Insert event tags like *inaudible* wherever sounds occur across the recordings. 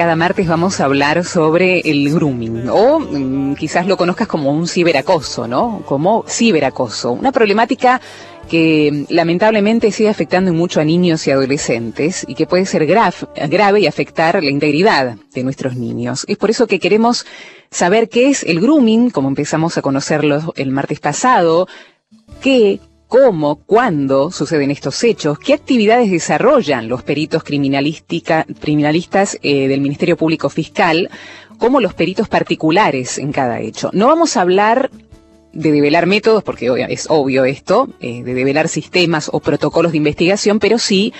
cada martes vamos a hablar sobre el grooming o mm, quizás lo conozcas como un ciberacoso, ¿no? Como ciberacoso, una problemática que lamentablemente sigue afectando mucho a niños y adolescentes y que puede ser grave y afectar la integridad de nuestros niños. Es por eso que queremos saber qué es el grooming, como empezamos a conocerlo el martes pasado, qué, cómo, cuándo suceden estos hechos, qué actividades desarrollan los peritos criminalistas eh, del Ministerio Público Fiscal, como los peritos particulares en cada hecho. No vamos a hablar de develar métodos, porque es obvio esto, eh, de develar sistemas o protocolos de investigación, pero sí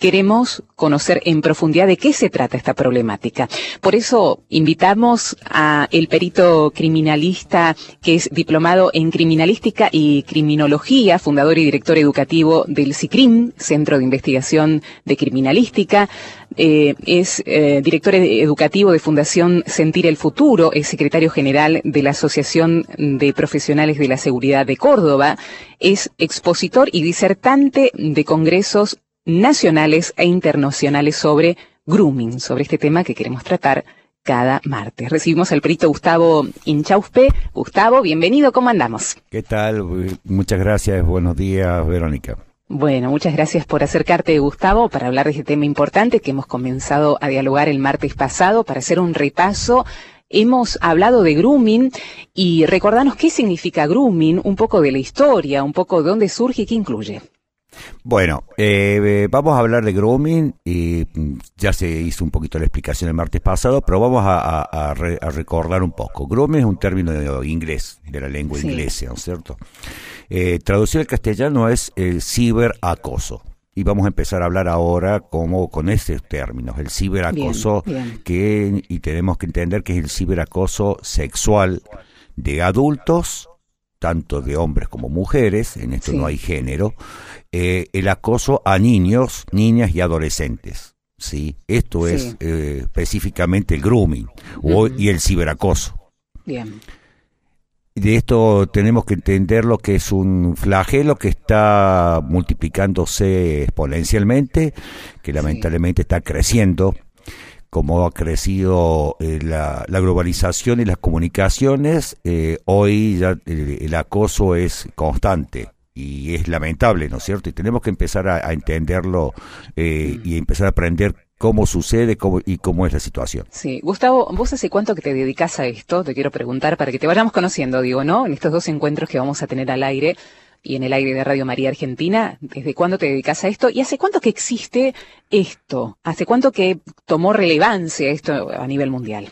queremos conocer en profundidad de qué se trata esta problemática. Por eso invitamos a el perito criminalista que es diplomado en criminalística y criminología, fundador y director educativo del CICRIM, Centro de Investigación de Criminalística, eh, es eh, director educativo de Fundación Sentir el Futuro, es secretario general de la Asociación de Profesionales de la Seguridad de Córdoba, es expositor y disertante de congresos nacionales e internacionales sobre grooming, sobre este tema que queremos tratar cada martes. Recibimos al perito Gustavo Inchauspe. Gustavo, bienvenido, ¿cómo andamos? ¿Qué tal? Muchas gracias, buenos días, Verónica. Bueno, muchas gracias por acercarte, Gustavo, para hablar de este tema importante que hemos comenzado a dialogar el martes pasado, para hacer un repaso Hemos hablado de grooming y recordanos qué significa grooming, un poco de la historia, un poco de dónde surge y qué incluye. Bueno, eh, vamos a hablar de grooming y mm, ya se hizo un poquito la explicación el martes pasado, pero vamos a, recordar un poco. Grooming es un término de inglés, de la lengua inglesa, ¿no es cierto? Eh, traducido al castellano es el ciberacoso. Y vamos a empezar a hablar ahora como con esos términos, el ciberacoso, que y tenemos que entender que es el ciberacoso sexual de adultos tanto de hombres como mujeres, en esto no hay género, eh, el acoso a niños, niñas y adolescentes. ¿sí? Esto es eh, específicamente el grooming y el ciberacoso. Bien. De esto tenemos que entender lo que es un flagelo que está multiplicándose exponencialmente, que lamentablemente está creciendo como ha crecido eh, la, globalización y las comunicaciones, eh, hoy ya el, acoso es constante y es lamentable, ¿no es cierto? Y tenemos que empezar a, entenderlo eh, y empezar a aprender cómo sucede cómo, y cómo es la situación. Sí, Gustavo, ¿vos hace cuánto que te dedicas a esto? Te quiero preguntar para que te vayamos conociendo, digo, ¿no? En estos dos encuentros que vamos a tener al aire y en el aire de Radio María Argentina. ¿Desde cuándo te dedicas a esto? ¿Y hace cuánto que existe esto? ¿Hace cuánto que tomó relevancia esto a nivel mundial?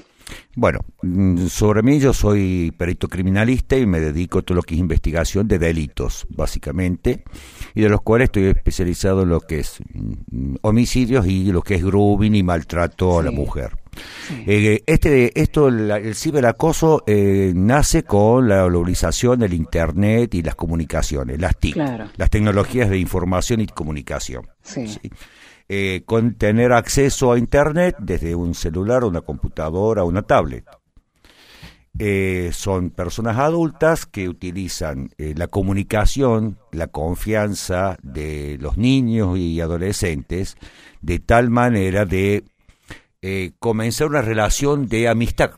Bueno, mm, sobre mí yo soy perito criminalista y me dedico a todo lo que es investigación de delitos, básicamente, y de los cuales estoy especializado en lo que es mm, homicidios y lo que es grooming y maltrato a la mujer. Eh, este, esto, el ciberacoso eh, nace con la globalización del Internet y las comunicaciones, las TIC, las tecnologías de información y comunicación. Eh, con tener acceso a Internet desde un celular, una computadora, una tablet. son personas adultas que utilizan la comunicación, la confianza de los niños y adolescentes de tal manera de eh, comenzar una relación de amistad.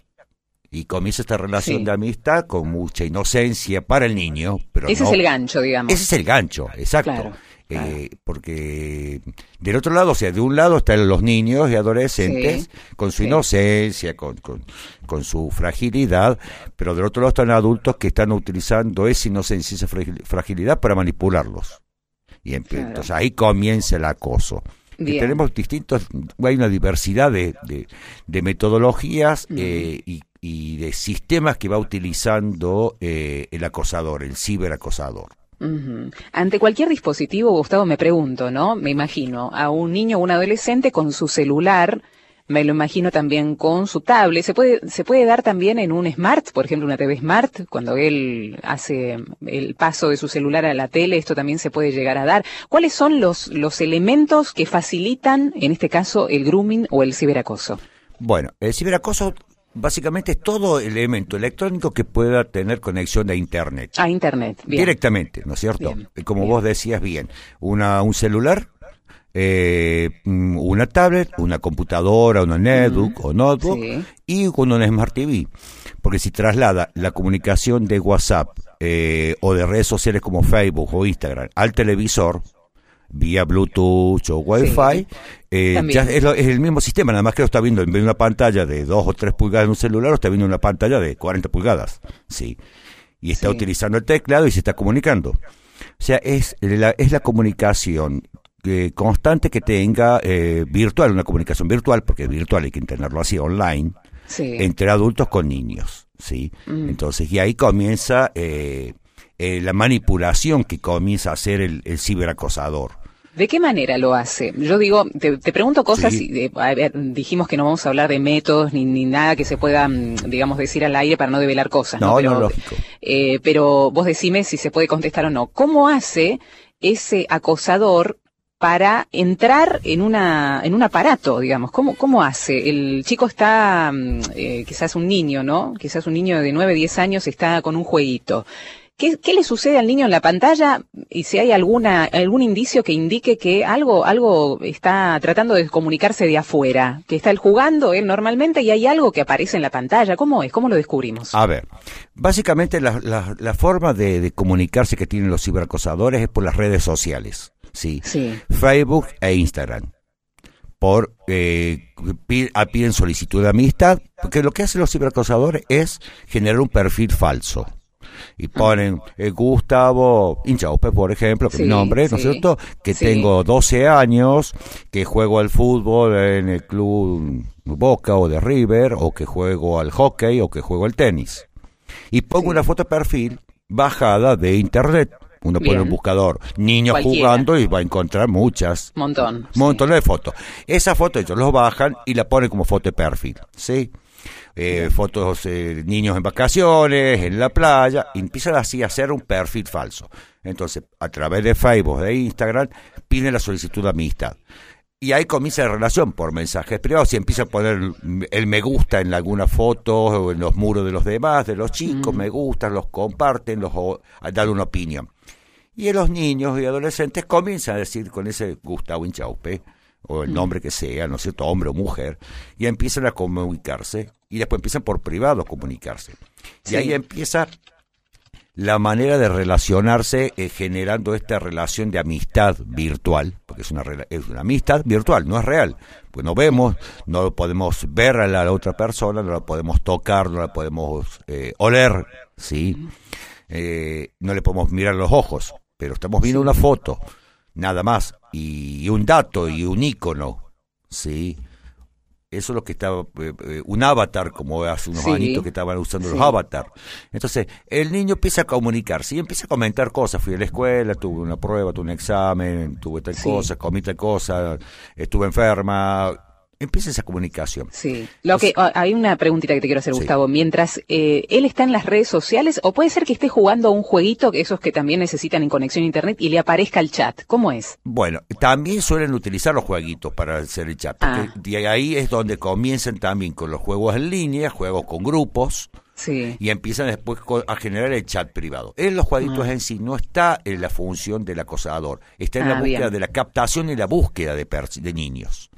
Y comienza esta relación de amistad con mucha inocencia para el niño. Pero ese es el gancho, digamos. Ese es el gancho, exacto. Eh, porque del otro lado, o sea, de un lado están los niños y adolescentes con su inocencia, con, con, su fragilidad, pero del otro lado están adultos que estestán utilizando esa inocencia, esa fragilidad para manipularlos. Y entonces ahí comienza el acoso tenemos distintos, hay una diversidad de, de, metodologías eh, y, y, de sistemas que va utilizando eh, el acosador, el ciberacosador. Ante cualquier dispositivo, Gustavo, me pregunto, ¿no? Me imagino a un niño o un adolescente con su celular me lo imagino también con su tablet. Se puede, se puede dar también en un smart, por ejemplo, una TV smart, cuando él hace el paso de su celular a la tele, esto también se puede llegar a dar. ¿Cuáles son los, los elementos que facilitan, en este caso, el grooming o el ciberacoso? Bueno, el ciberacoso básicamente es todo elemento electrónico que pueda tener conexión a Internet. A Internet, bien. Directamente, ¿no es cierto? Como vos decías bien, una, un celular eh, mm, una tablet, una computadora, una netbook o notebook y con una Smart TV. Porque si traslada la comunicación de WhatsApp eh, o de redes sociales como Facebook o Instagram al televisor, vía Bluetooth o Wi-Fi, eh, ya es, el mismo sistema, nada más que lo está viendo en vez de una pantalla de 2 o 3 pulgadas en un celular, lo está viendo en una pantalla de 40 pulgadas. Sí. Y está utilizando el teclado y se está comunicando. O sea, es la, es la comunicación eh, constante que tenga eh, virtual, una comunicación virtual, porque virtual hay que tenerlo así online, entre adultos con niños, ¿sí? Mm. Entonces, y ahí comienza eh, la manipulación que comienza a hacer el, ciberacosador. ¿De qué manera lo hace? Yo digo, te, pregunto cosas, y dijimos que no vamos a hablar de métodos ni, ni, nada que se pueda, mm, digamos, decir al aire para no develar cosas. No, no, lógico. pero vos decime si se puede contestar o no. ¿Cómo hace ese acosador para entrar en una en un aparato, digamos. ¿Cómo, cómo hace? El chico está, mm, eh, quizás un niño, ¿no? Quizás un niño de 9, 10 años está con un jueguito. ¿Qué, ¿Qué, le sucede al niño en la pantalla? Y si hay alguna algún indicio que indique que algo algo está tratando de comunicarse de afuera, que está él jugando él normalmente y hay algo que aparece en la pantalla. ¿Cómo es? ¿Cómo lo descubrimos? A ver, básicamente la, la, la forma de, de comunicarse que tienen los ciberacosadores es por las redes sociales. ¿Sí? Facebook e Instagram. Por eh, piden solicitud de amistad, porque lo que hacen los ciberacosadores es generar un perfil falso y ah. ponen eh, Gustavo Inchaupe, por ejemplo, que es mi nombre, ¿no es cierto? Que tengo 12 años, que juego al fútbol en el club Boca o de River, o que juego al hockey, o que juego al tenis. Y pongo una foto de perfil bajada de internet. Uno pone un buscador, niños jugando y va a encontrar muchas. Montón. Montón de fotos. Esa foto ellos los bajan y la ponen como foto de perfil, ¿sí? Eh, fotos eh, niños en vacaciones, en la playa, y empiezan así a hacer un perfil falso. Entonces, a través de Facebook, de Instagram, piden la solicitud de amistad. Y ahí comienza la relación por mensajes privados y empieza a poner el me gusta en alguna foto o en los muros de los demás, de los chicos, mm. me gustan, los comparten, los dan una opinión. Y los niños y adolescentes comienzan a decir con ese Gustavo Inchaupe, o el nombre que sea, ¿no es cierto?, hombre o mujer, y empiezan a comunicarse, y después empiezan por privado a comunicarse. Y ahí empieza la manera de relacionarse eh, generando esta relación de amistad virtual, porque es una, es una amistad virtual, no es real, pues no vemos, no podemos ver a la, otra persona, no la podemos tocar, no la podemos eh, oler, ¿sí? Eh, no le podemos mirar los ojos, pero estamos viendo una foto, nada más, y, un dato y un icono, ¿sí? Eso es lo que estaba, eh, eh, un avatar, como hace unos añitos que estaban usando los avatars. Entonces, el niño empieza a comunicarse y empieza a comentar cosas. Fui a la escuela, tuve una prueba, tuve un examen, tuve tal cosa, comí tal cosa, estuve enferma, empieza esa comunicación. Sí. Lo que ah, hay una preguntita que te quiero hacer, Gustavo. Mientras eh, él está en las redes sociales, o puede ser que esté jugando a un jueguito, que esos que también necesitan en conexión a internet, y le aparezca el chat. ¿Cómo es? Bueno, también suelen utilizar los jueguitos para hacer el chat. Porque ah. de ahí es donde comienzan también con los juegos en línea, juegos con grupos. Sí. Y empiezan después a generar el chat privado. En los jueguitos ah. en sí no está en la función del acosador, está en la búsqueda de la captación y la búsqueda de, de niños.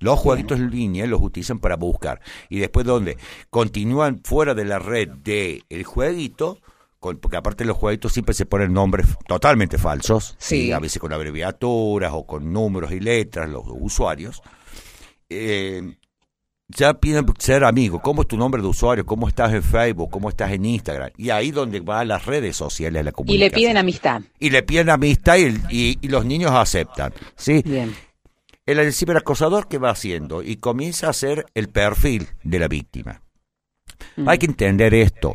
Los jueguitos en línea los utilizan para buscar. Y después donde continúan fuera de la red del el jueguito, porque aparte de los jueguitos siempre se ponen nombres totalmente falsos, sí. a veces con abreviaturas o con números y letras los usuarios. Eh, ya piden ser amigos. ¿Cómo es tu nombre de usuario? ¿Cómo estás en Facebook? ¿Cómo estás en Instagram? Y ahí donde van las redes sociales, la comunicación. Y le piden amistad. Y le piden amistad y, y los niños aceptan. ¿sí? Bien el ciberacosador que va haciendo y comienza a hacer el perfil de la víctima. Mm. Hay que entender esto.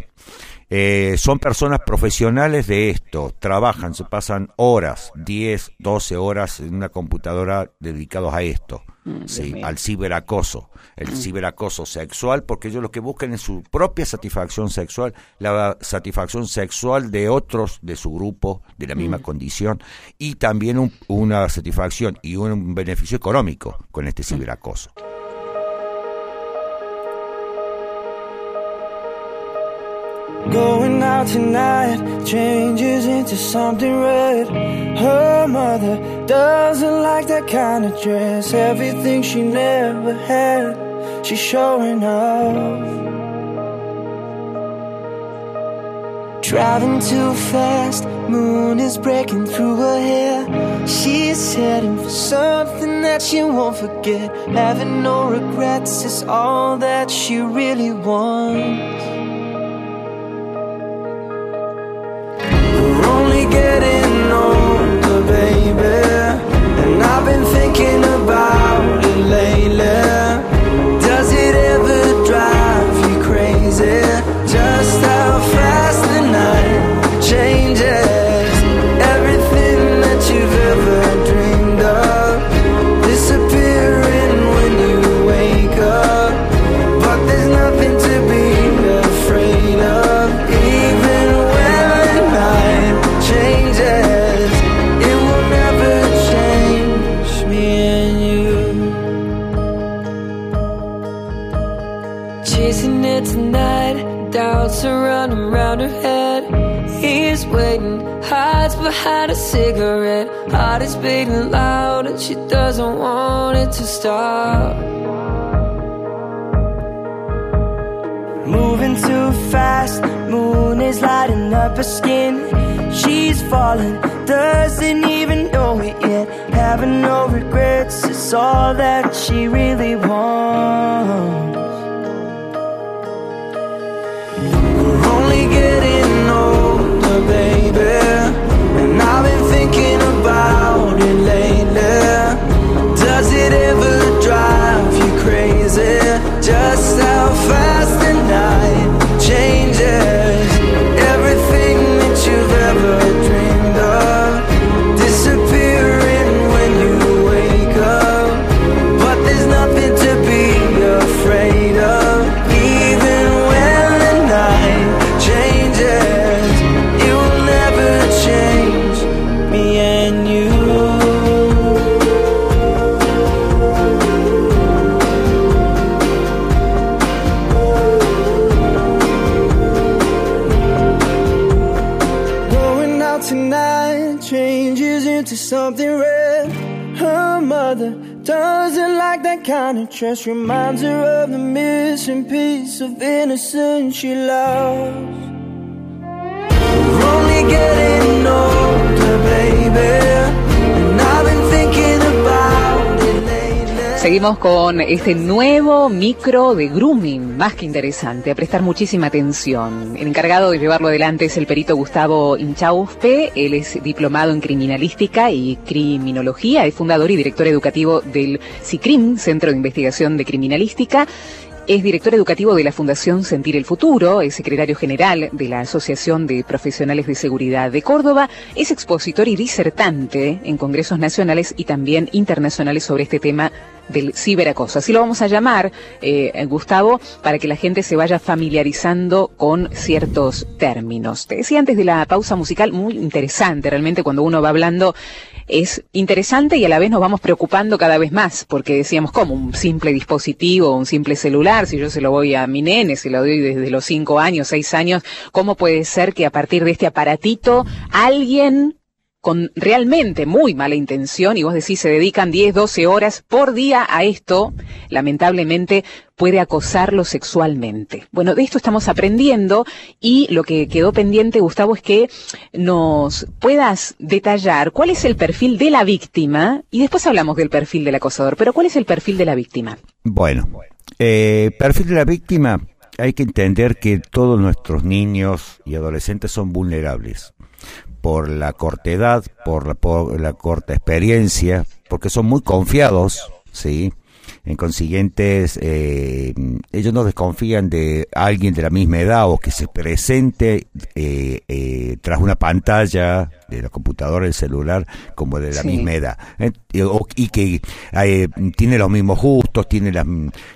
Eh, son personas profesionales de esto, trabajan, se pasan horas, 10, 12 horas en una computadora dedicados a esto, mm, sí, al ciberacoso, el mm. ciberacoso sexual, porque ellos lo que buscan es su propia satisfacción sexual, la satisfacción sexual de otros de su grupo, de la misma mm. condición, y también una satisfacción y un beneficio económico con este ciberacoso. Going out tonight changes into something red. Her mother doesn't like that kind of dress. Everything she never had, she's showing off. Driving too fast, moon is breaking through her hair. She's heading for something that she won't forget. Having no regrets is all that she really wants. Chasing it tonight, doubts are running around her head. He's waiting, hides behind a cigarette. Heart is beating loud, and she doesn't want it to stop. Moving too fast, moon is lighting up her skin. She's falling, doesn't even know it yet. Having no regrets is all that she really wants. Thinking about it lately. Does it ever drive you crazy? Just how fast that kind. Reminds her of the missing piece of innocence she lost. We're only getting older, baby. Seguimos con este nuevo micro de grooming, más que interesante, a prestar muchísima atención. El encargado de llevarlo adelante es el perito Gustavo Inchauste, él es diplomado en criminalística y criminología, es fundador y director educativo del CICRIM, Centro de Investigación de Criminalística. Es director educativo de la Fundación Sentir el Futuro, es secretario general de la Asociación de Profesionales de Seguridad de Córdoba, es expositor y disertante en congresos nacionales y también internacionales sobre este tema del ciberacoso. Así lo vamos a llamar, eh, Gustavo, para que la gente se vaya familiarizando con ciertos términos. Te decía antes de la pausa musical, muy interesante realmente cuando uno va hablando es interesante y a la vez nos vamos preocupando cada vez más, porque decíamos, como un simple dispositivo, un simple celular, si yo se lo voy a mi nene, se lo doy desde los cinco años, seis años, ¿cómo puede ser que a partir de este aparatito alguien con realmente muy mala intención, y vos decís se dedican 10, 12 horas por día a esto, lamentablemente puede acosarlo sexualmente. Bueno, de esto estamos aprendiendo y lo que quedó pendiente, Gustavo, es que nos puedas detallar cuál es el perfil de la víctima y después hablamos del perfil del acosador, pero cuál es el perfil de la víctima. Bueno, eh, perfil de la víctima, hay que entender que todos nuestros niños y adolescentes son vulnerables por la corta edad, por la, por la corta experiencia, porque son muy confiados, ¿sí? En consiguientes, eh, ellos no desconfían de alguien de la misma edad o que se presente eh, eh, tras una pantalla de la computadora, el celular, como de la misma edad. Eh, y que eh, tiene los mismos gustos, tiene las,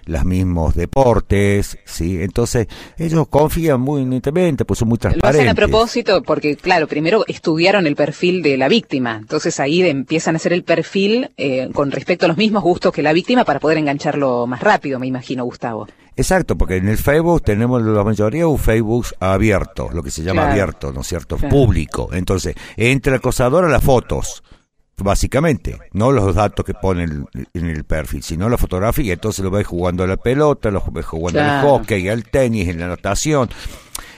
los mismos deportes, ¿sí? Entonces, ellos confían muy netamente, pues son muy transparentes. Lo hacen a propósito porque, claro, primero estudiaron el perfil de la víctima, entonces ahí empiezan a hacer el perfil eh, con respecto a los mismos gustos que la víctima para poder engancharlo más rápido, me imagino, Gustavo. Exacto, porque en el Facebook tenemos la mayoría un Facebook abierto, lo que se llama abierto, ¿no es cierto? Público. Entonces, entra el acosador a las fotos, básicamente, no los datos que ponen en el perfil, sino la fotografía. Entonces lo ves jugando a la pelota, lo ves jugando al hockey, al tenis, en la natación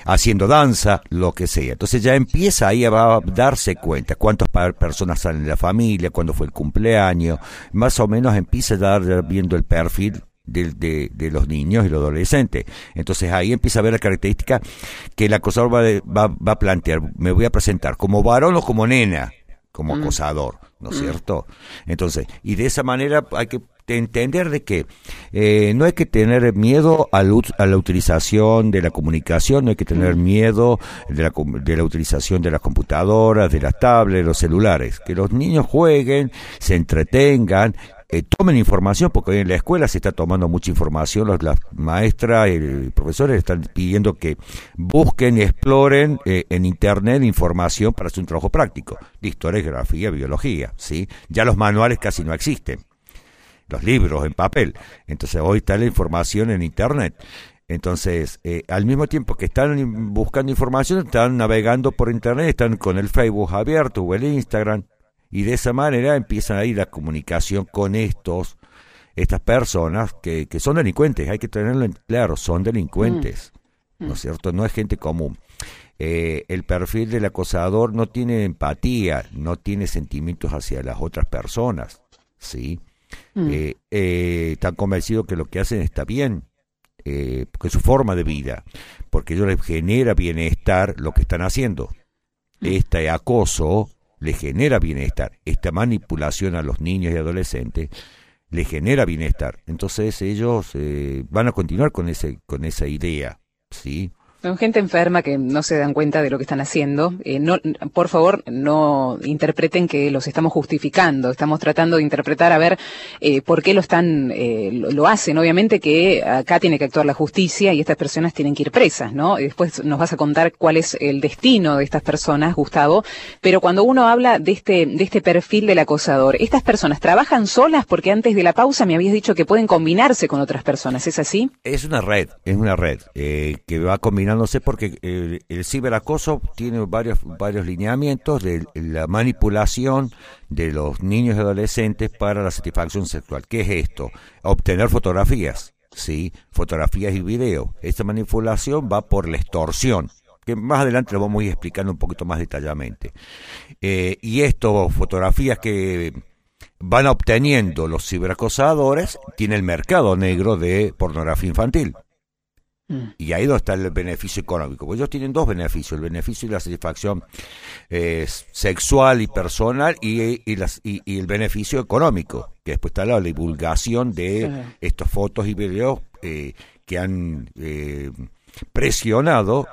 haciendo danza, lo que sea. Entonces ya empieza ahí a darse cuenta cuántas personas salen de la familia, cuándo fue el cumpleaños, más o menos empieza a dar viendo el perfil de, de, los niños y los adolescentes. Entonces ahí empieza a ver la característica que el acosador va, va, va, a plantear. Me voy a presentar como varón o como nena, como mm. acosador, ¿no es mm. cierto? Entonces, y de esa manera hay que entender de que eh, no hay que tener miedo a, a, la utilización de la comunicación, no hay que tener mm. miedo de la, de la utilización de las computadoras, de las tablets, los celulares. Que los niños jueguen, se entretengan, eh, tomen información, porque hoy en la escuela se está tomando mucha información, las, maestras y profesores están pidiendo que busquen y exploren eh, en Internet información para hacer un trabajo práctico, de historia, geografía, biología, ¿sí? Ya los manuales casi no existen, los libros en papel, entonces hoy está la información en Internet. Entonces, eh, al mismo tiempo que están buscando información, están navegando por Internet, están con el Facebook abierto o el Instagram, y de esa manera empiezan ahí la comunicación con estos, estas personas que, que son delincuentes, hay que tenerlo en claro, son delincuentes, mm. ¿no es mm. cierto? No es gente común. Eh, el perfil del acosador no tiene empatía, no tiene sentimientos hacia las otras personas, ¿sí? Mm. Eh, eh, están convencidos que lo que hacen está bien, eh, porque es su forma de vida, porque ellos les genera bienestar lo que están haciendo. Este acoso le genera bienestar. Esta manipulación a los niños y adolescentes le genera bienestar. Entonces ellos eh, van a continuar con ese con esa idea, ¿sí? Son gente enferma que no se dan cuenta de lo que están haciendo. Eh, no, por favor, no interpreten que los estamos justificando. Estamos tratando de interpretar a ver eh, por qué lo están, eh, lo, hacen. Obviamente que acá tiene que actuar la justicia y estas personas tienen que ir presas, ¿no? Después nos vas a contar cuál es el destino de estas personas, Gustavo. Pero cuando uno habla de este, de este perfil del acosador, estas personas trabajan solas porque antes de la pausa me habías dicho que pueden combinarse con otras personas. ¿Es así? Es una red, es una red que va a combinar no sé porque el, el, ciberacoso tiene varios, varios lineamientos de la manipulación de los niños y adolescentes para la satisfacción sexual. ¿Qué es esto? Obtener fotografías, ¿sí? Fotografías y video. Esta manipulación va por la extorsión que más adelante lo vamos a ir explicando un poquito más detalladamente. Eh, y esto, fotografías que van obteniendo los ciberacosadores, tiene el mercado negro de pornografía infantil. Y ahí donde está el beneficio económico. Pues ellos tienen dos beneficios, el beneficio y la satisfacción eh, sexual y personal y, y, las, y, el beneficio económico, que después está la divulgación de estas fotos y videos eh, que han eh, presionado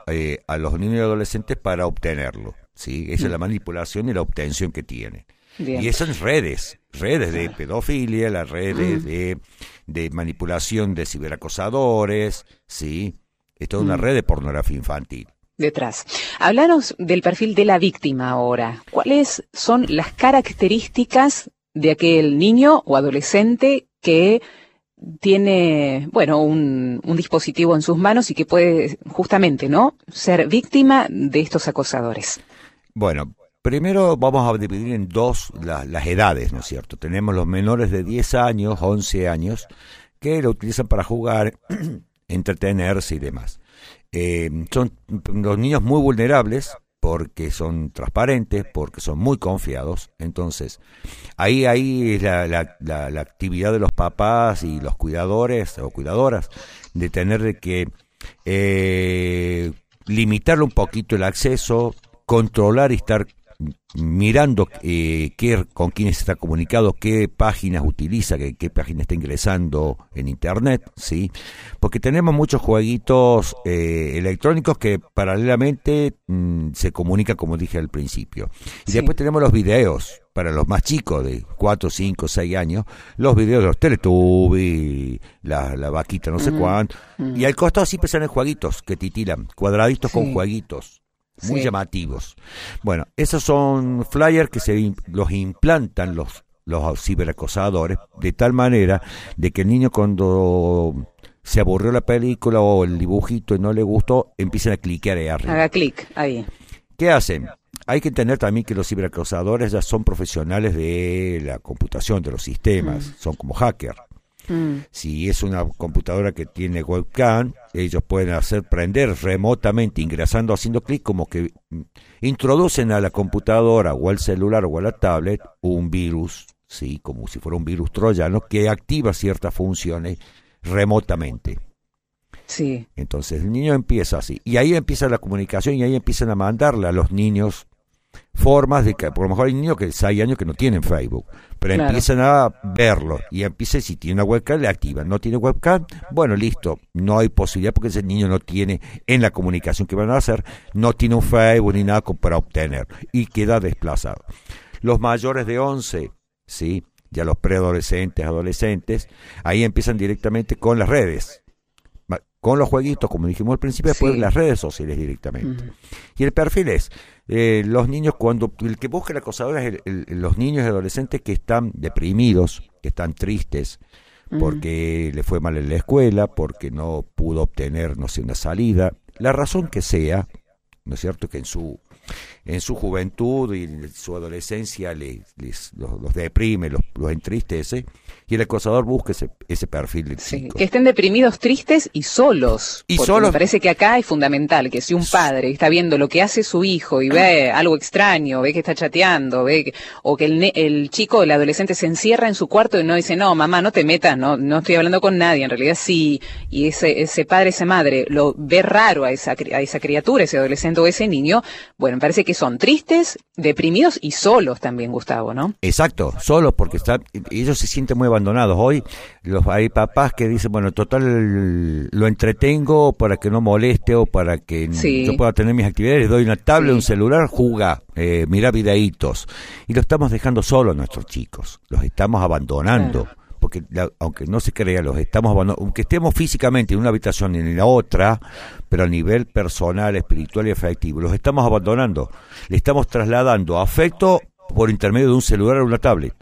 a los niños y adolescentes para obtenerlo. ¿sí? Esa es la mm. manipulación y la obtención que tienen. Y esas redes, redes de pedofilia, las redes mm. de de manipulación de ciberacosadores, ¿sí? Es toda una mm. red de pornografía infantil. Detrás. Hablaros del perfil de la víctima ahora. ¿Cuáles son las características de aquel niño o adolescente que tiene, bueno, un, un, dispositivo en sus manos y que puede justamente, ¿no?, ser víctima de estos acosadores. Bueno, Primero vamos a dividir en dos las edades, ¿no es cierto? Tenemos los menores de 10 años, 11 años, que lo utilizan para jugar, *clears throat* entretenerse y demás. Eh, son los niños muy vulnerables porque son transparentes, porque son muy confiados. Entonces, ahí, ahí es la, la, actividad de los papás y los cuidadores o cuidadoras de tener que eh, limitarle un poquito el acceso, controlar y estar mirando eh, qué, con quiénes está comunicado, qué páginas utiliza, qué, qué página está ingresando en Internet, ¿sí? Porque tenemos muchos jueguitos eh, electrónicos que paralelamente mm, se comunican, como dije al principio. Y después tenemos los videos, para los más chicos de 4, 5, 6 años, los videos de los Teletubbies, la, la vaquita no sé cuánto. Y al costado siempre salen jueguitos que titilan, cuadraditos con jueguitos muy llamativos. Bueno, esos son flyers que se los implantan los los ciberacosadores de tal manera de que el niño cuando se aburrió la película o el dibujito y no le gustó, empiezan a cliquear ahí arriba. Haga clic ahí. ¿Qué hacen? Hay que entender también que los ciberacosadores ya son profesionales de la computación, de los sistemas, mm. son como hackers. Mm. Si es una computadora que tiene webcam, ellos pueden hacer prender remotamente, ingresando, haciendo clic, como que introducen a la computadora o al celular o a la tablet un virus, sí, como si fuera un virus troyano, que activa ciertas funciones remotamente. Sí. Entonces el niño empieza así. Y ahí empieza la comunicación y ahí empiezan a mandarle a los niños formas de que, por lo mejor hay niños que hay años que no tienen Facebook, pero empiezan a verlo y empieza, si tiene una webcam, le activan. No tiene webcam, bueno, listo, no hay posibilidad porque ese niño no tiene, en la comunicación que van a hacer, no tiene un Facebook ni nada para obtener y queda desplazado. Los mayores de 11, sí, ya los preadolescentes, adolescentes, ahí empiezan directamente con las redes con los jueguitos, como dijimos al principio, después las redes sociales directamente. Y el perfil es, eh, los niños, cuando el que busca el acosador es los niños y adolescentes que están deprimidos, que están tristes, porque le fue mal en la escuela, porque no pudo obtener, no sé, una salida, la razón que sea, ¿no es cierto?, que en su en su juventud y en su adolescencia les, los, deprime, los, los, entristece, y el acosador busca ese, ese perfil de Que estén deprimidos, tristes y solos. Y Me parece que acá es fundamental que si un padre está viendo lo que hace su hijo y ve algo extraño, ve que está chateando, ve o que el, el chico, el adolescente se encierra en su cuarto y no dice, no, mamá, no te metas, no, no estoy hablando con nadie, en realidad sí, y ese, ese padre, esa madre, lo ve raro a esa, a esa criatura, ese adolescente o ese niño, bueno, me parece que son tristes, deprimidos y solos también, Gustavo, ¿no? Exacto, solos porque están, ellos se sienten muy abandonados. Hoy los, hay papás que dicen, bueno, total lo entretengo para que no moleste o para que yo pueda tener mis actividades, doy una tablet, un celular, juega, eh, mira videitos. Y lo estamos dejando solos a nuestros chicos, los estamos abandonando porque aunque no se crea, los estamos aunque estemos físicamente en una habitación y en la otra, pero a nivel personal, espiritual y afectivo, los estamos abandonando. Le estamos trasladando afecto por intermedio de un celular o una tablet.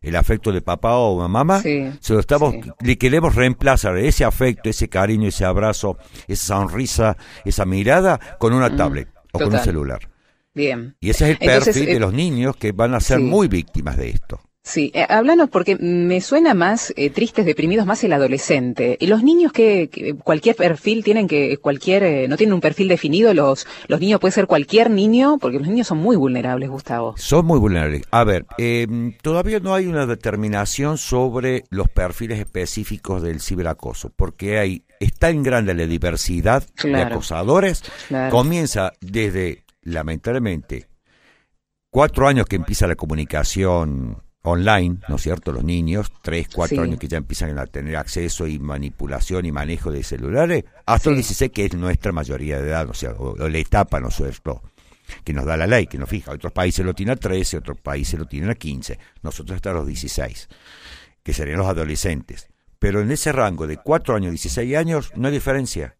El afecto de papá o mamá, se lo estamos, le queremos reemplazar ese afecto, ese cariño, ese abrazo, esa sonrisa, esa mirada con una tablet o con un celular. Bien. Y ese es el perfil de eh, los niños que van a ser muy víctimas de esto. Sí, eh, háblanos porque me suena más eh, tristes, deprimidos, más el adolescente. ¿Y los niños que, cualquier perfil tienen que, cualquier, eh, no tienen un perfil definido? Los, los niños puede ser cualquier niño, porque los niños son muy vulnerables, Gustavo. Son muy vulnerables. A ver, em, todavía no hay una determinación sobre los perfiles específicos del ciberacoso, porque hay, está en grande la diversidad de acosadores. Comienza desde, lamentablemente, cuatro años que empieza la comunicación online, ¿no es cierto? Los niños, tres, cuatro años que ya empiezan a tener acceso y manipulación y manejo de celulares, hasta los 16, que es nuestra mayoría de edad, o sea, o, la etapa, ¿no es cierto? Que nos da la ley, que nos fija. Otros países lo tienen a 13, otros países lo tienen a 15, nosotros hasta los 16, que serían los adolescentes. Pero en ese rango de cuatro años, 16 años, no hay diferencia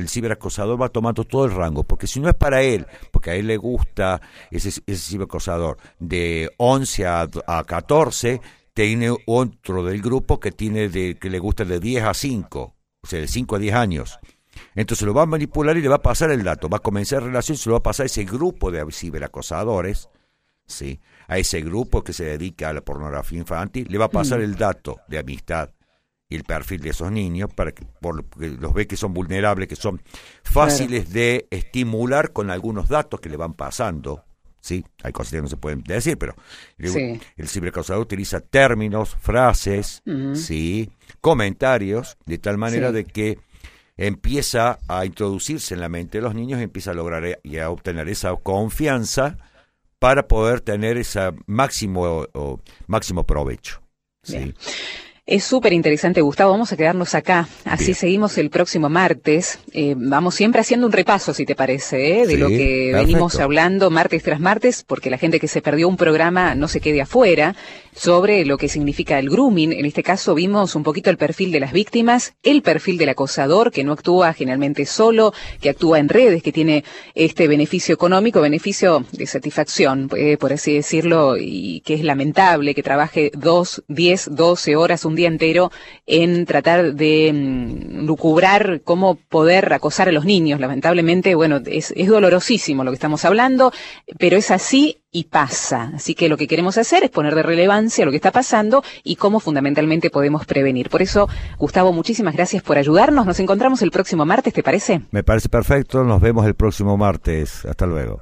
el ciberacosador va tomando todo el rango, porque si no es para él, porque a él le gusta ese, ese ciberacosador de 11 a, 14, tiene otro del grupo que tiene de, que le gusta de 10 a 5, o sea, de 5 a 10 años. Entonces lo va a manipular y le va a pasar el dato, va a comenzar relación, se lo va a pasar a ese grupo de ciberacosadores, ¿sí? a ese grupo que se dedica a la pornografía infantil, le va a pasar el dato de amistad el perfil de esos niños para que porque los ve que son vulnerables, que son fáciles de estimular con algunos datos que le van pasando. Sí, hay cosas que no se pueden decir, pero el, cibercausador utiliza términos, frases, sí, comentarios, de tal manera de que empieza a introducirse en la mente de los niños y empieza a lograr y a obtener esa confianza para poder tener ese máximo, o, máximo provecho. ¿sí? Es súper interesante, Gustavo. Vamos a quedarnos acá. Así seguimos el próximo martes. Eh, vamos siempre haciendo un repaso, si te parece, ¿eh? de lo que venimos hablando martes tras martes, porque la gente que se perdió un programa no se quede afuera, sobre lo que significa el grooming. En este caso vimos un poquito el perfil de las víctimas, el perfil del acosador, que no actúa generalmente solo, que actúa en redes, que tiene este beneficio económico, beneficio de satisfacción, eh, por así decirlo, y que es lamentable que trabaje dos, diez, doce horas día entero en tratar de mm, lucubrar cómo poder acosar a los niños. Lamentablemente, bueno, es, es dolorosísimo lo que estamos hablando, pero es así y pasa. Así que lo que queremos hacer es poner de relevancia lo que está pasando y cómo fundamentalmente podemos prevenir. Por eso, Gustavo, muchísimas gracias por ayudarnos. Nos encontramos el próximo martes, ¿te parece? Me parece perfecto. Nos vemos el próximo martes. Hasta luego.